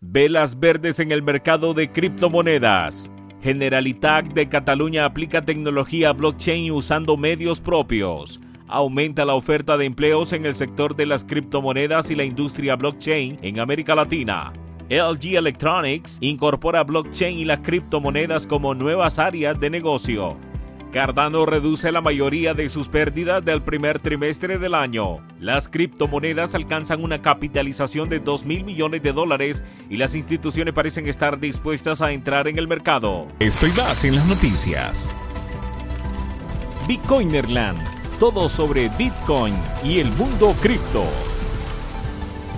Velas verdes en el mercado de criptomonedas. Generalitat de Cataluña aplica tecnología blockchain usando medios propios. Aumenta la oferta de empleos en el sector de las criptomonedas y la industria blockchain en América Latina. LG Electronics incorpora blockchain y las criptomonedas como nuevas áreas de negocio. Cardano reduce la mayoría de sus pérdidas del primer trimestre del año. Las criptomonedas alcanzan una capitalización de 2 mil millones de dólares y las instituciones parecen estar dispuestas a entrar en el mercado. Estoy más en las noticias. Bitcoinerland, todo sobre Bitcoin y el mundo cripto.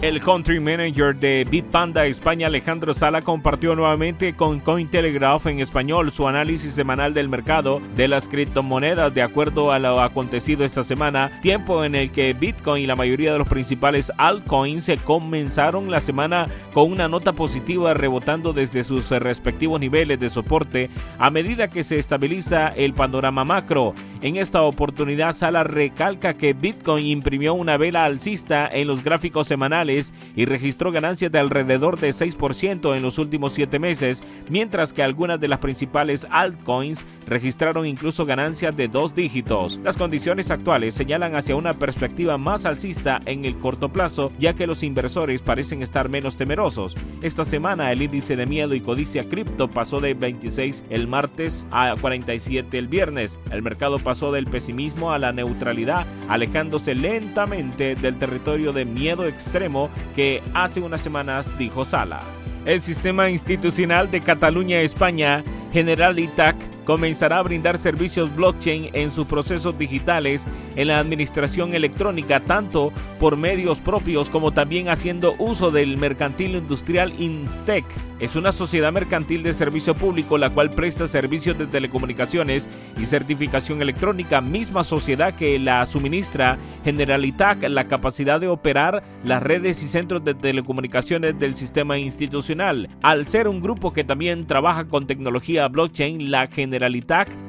El country manager de Bitpanda España, Alejandro Sala, compartió nuevamente con Cointelegraph en español su análisis semanal del mercado de las criptomonedas de acuerdo a lo acontecido esta semana, tiempo en el que Bitcoin y la mayoría de los principales altcoins comenzaron la semana con una nota positiva rebotando desde sus respectivos niveles de soporte a medida que se estabiliza el panorama macro. En esta oportunidad, Sala recalca que Bitcoin imprimió una vela alcista en los gráficos semanales y registró ganancias de alrededor de 6% en los últimos 7 meses, mientras que algunas de las principales altcoins registraron incluso ganancias de dos dígitos. Las condiciones actuales señalan hacia una perspectiva más alcista en el corto plazo, ya que los inversores parecen estar menos temerosos. Esta semana el índice de miedo y codicia cripto pasó de 26 el martes a 47 el viernes. El mercado del pesimismo a la neutralidad, alejándose lentamente del territorio de miedo extremo que hace unas semanas dijo Sala. El sistema institucional de Cataluña, España, Generalitat, comenzará a brindar servicios blockchain en sus procesos digitales en la administración electrónica, tanto por medios propios como también haciendo uso del mercantil industrial Instec. Es una sociedad mercantil de servicio público la cual presta servicios de telecomunicaciones y certificación electrónica, misma sociedad que la suministra Generalitat la capacidad de operar las redes y centros de telecomunicaciones del sistema institucional. Al ser un grupo que también trabaja con tecnología blockchain, la Generalitat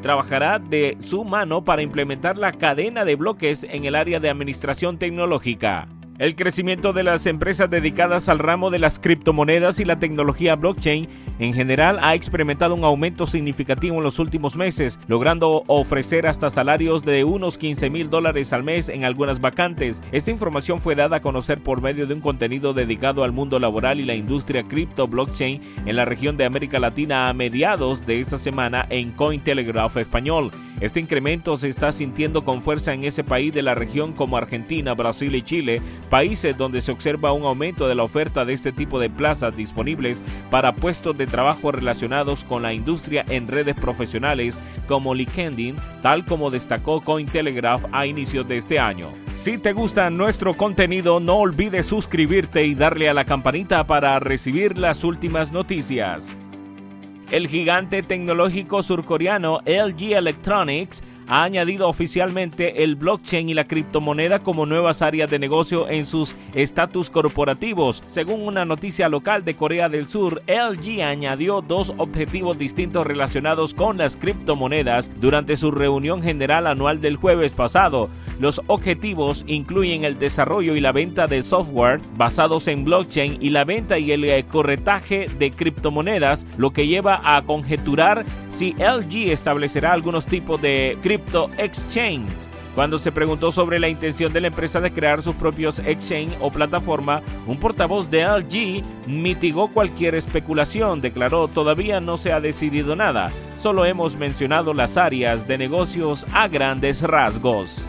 trabajará de su mano para implementar la cadena de bloques en el área de administración tecnológica. El crecimiento de las empresas dedicadas al ramo de las criptomonedas y la tecnología blockchain en general ha experimentado un aumento significativo en los últimos meses, logrando ofrecer hasta salarios de unos 15 mil dólares al mes en algunas vacantes. Esta información fue dada a conocer por medio de un contenido dedicado al mundo laboral y la industria cripto blockchain en la región de América Latina a mediados de esta semana en Cointelegraph Español. Este incremento se está sintiendo con fuerza en ese país de la región como Argentina, Brasil y Chile, países donde se observa un aumento de la oferta de este tipo de plazas disponibles para puestos de trabajo relacionados con la industria en redes profesionales como LinkedIn, tal como destacó Cointelegraph a inicios de este año. Si te gusta nuestro contenido, no olvides suscribirte y darle a la campanita para recibir las últimas noticias. El gigante tecnológico surcoreano LG Electronics ha añadido oficialmente el blockchain y la criptomoneda como nuevas áreas de negocio en sus estatus corporativos. Según una noticia local de Corea del Sur, LG añadió dos objetivos distintos relacionados con las criptomonedas durante su reunión general anual del jueves pasado. Los objetivos incluyen el desarrollo y la venta de software basados en blockchain y la venta y el corretaje de criptomonedas, lo que lleva a conjeturar si LG establecerá algunos tipos de crypto exchange. Cuando se preguntó sobre la intención de la empresa de crear sus propios exchange o plataforma, un portavoz de LG mitigó cualquier especulación, declaró todavía no se ha decidido nada, solo hemos mencionado las áreas de negocios a grandes rasgos.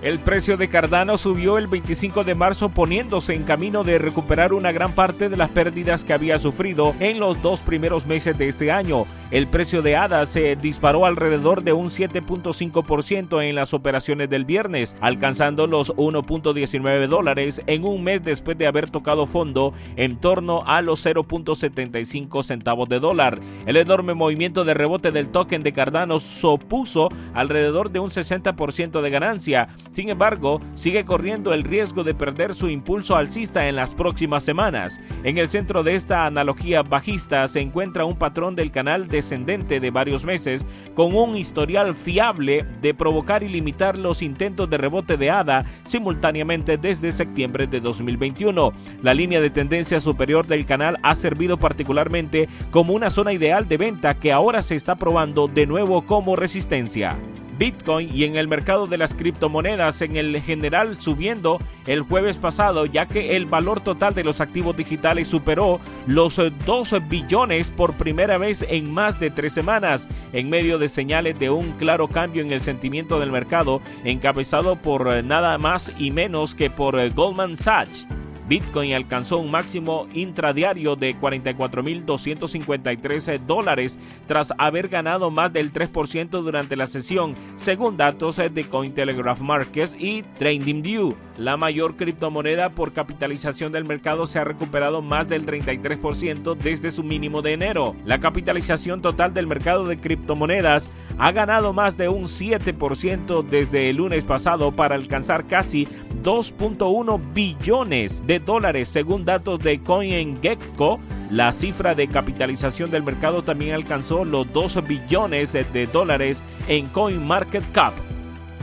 El precio de Cardano subió el 25 de marzo poniéndose en camino de recuperar una gran parte de las pérdidas que había sufrido en los dos primeros meses de este año. El precio de ADA se disparó alrededor de un 7.5% en las operaciones del viernes, alcanzando los 1.19 dólares en un mes después de haber tocado fondo en torno a los 0.75 centavos de dólar. El enorme movimiento de rebote del token de Cardano supuso alrededor de un 60% de ganancia Sin embargo, sigue corriendo el riesgo de perder su impulso alcista en las próximas semanas. En el centro de esta analogía bajista se encuentra un patrón del canal descendente de varios meses con un historial fiable de provocar y limitar los intentos de rebote de ADA simultáneamente desde septiembre de 2021. La línea de tendencia superior del canal ha servido particularmente como una zona ideal de venta que ahora se está probando de nuevo como resistencia. Bitcoin y en el mercado de las criptomonedas en el general subiendo el jueves pasado ya que el valor total de los activos digitales superó los 2 billones por primera vez en más de tres semanas en medio de señales de un claro cambio en el sentimiento del mercado encabezado por nada más y menos que por Goldman Sachs. Bitcoin alcanzó un máximo intradiario de 44.253 dólares tras haber ganado más del 3% durante la sesión, según datos de Cointelegraph Markets y TradingView. La mayor criptomoneda por capitalización del mercado se ha recuperado más del 33% desde su mínimo de enero. La capitalización total del mercado de criptomonedas ha ganado más de un 7% desde el lunes pasado para alcanzar casi 2.1 billones de dólares según datos de CoinGecko. La cifra de capitalización del mercado también alcanzó los 2 billones de dólares en CoinMarketCap.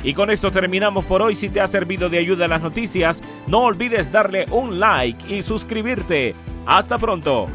Y con esto terminamos por hoy. Si te ha servido de ayuda las noticias, no olvides darle un like y suscribirte. Hasta pronto.